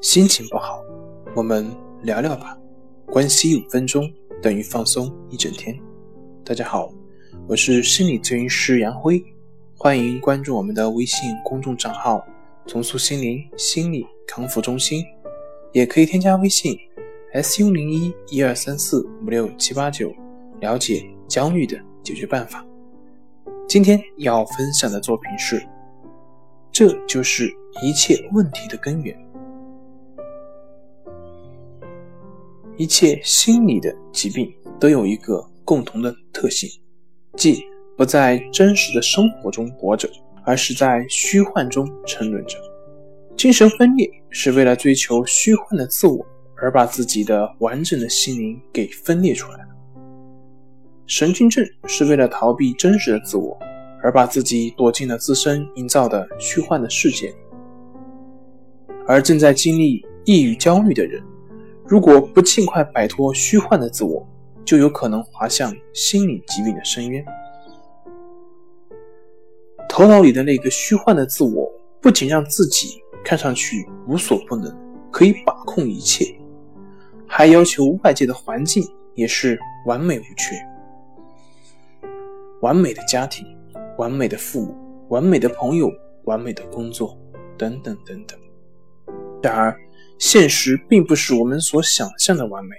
心情不好，我们聊聊吧。关系五分钟等于放松一整天。大家好，我是心理咨询师杨辉，欢迎关注我们的微信公众账号“重塑心灵心理康复中心”，也可以添加微信 “su 零一一二三四五六七八九”了解焦虑的解决办法。今天要分享的作品是：这就是一切问题的根源。一切心理的疾病都有一个共同的特性，即不在真实的生活中活着，而是在虚幻中沉沦着。精神分裂是为了追求虚幻的自我，而把自己的完整的心灵给分裂出来了。神经症是为了逃避真实的自我，而把自己躲进了自身营造的虚幻的世界里。而正在经历抑郁、焦虑的人。如果不尽快摆脱虚幻的自我，就有可能滑向心理疾病的深渊。头脑里的那个虚幻的自我，不仅让自己看上去无所不能，可以把控一切，还要求外界的环境也是完美无缺，完美的家庭、完美的父母、完美的朋友、完美的工作，等等等等。然而，现实并不是我们所想象的完美，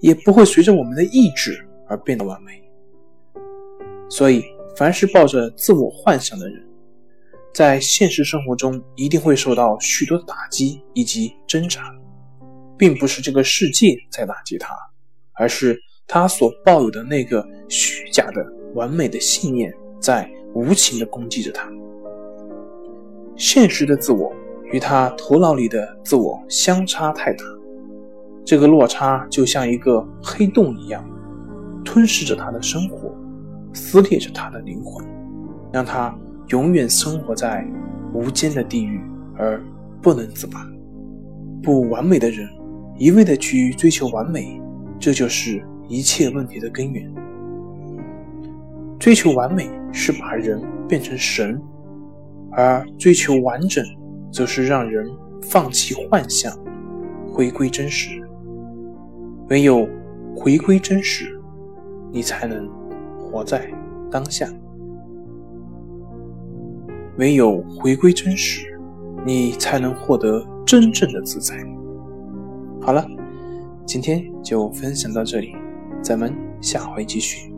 也不会随着我们的意志而变得完美。所以，凡是抱着自我幻想的人，在现实生活中一定会受到许多打击以及挣扎。并不是这个世界在打击他，而是他所抱有的那个虚假的完美的信念在无情地攻击着他。现实的自我。与他头脑里的自我相差太大，这个落差就像一个黑洞一样，吞噬着他的生活，撕裂着他的灵魂，让他永远生活在无间的地狱而不能自拔。不完美的人一味的去追求完美，这就是一切问题的根源。追求完美是把人变成神，而追求完整。则是让人放弃幻象，回归真实。唯有回归真实，你才能活在当下。唯有回归真实，你才能获得真正的自在。好了，今天就分享到这里，咱们下回继续。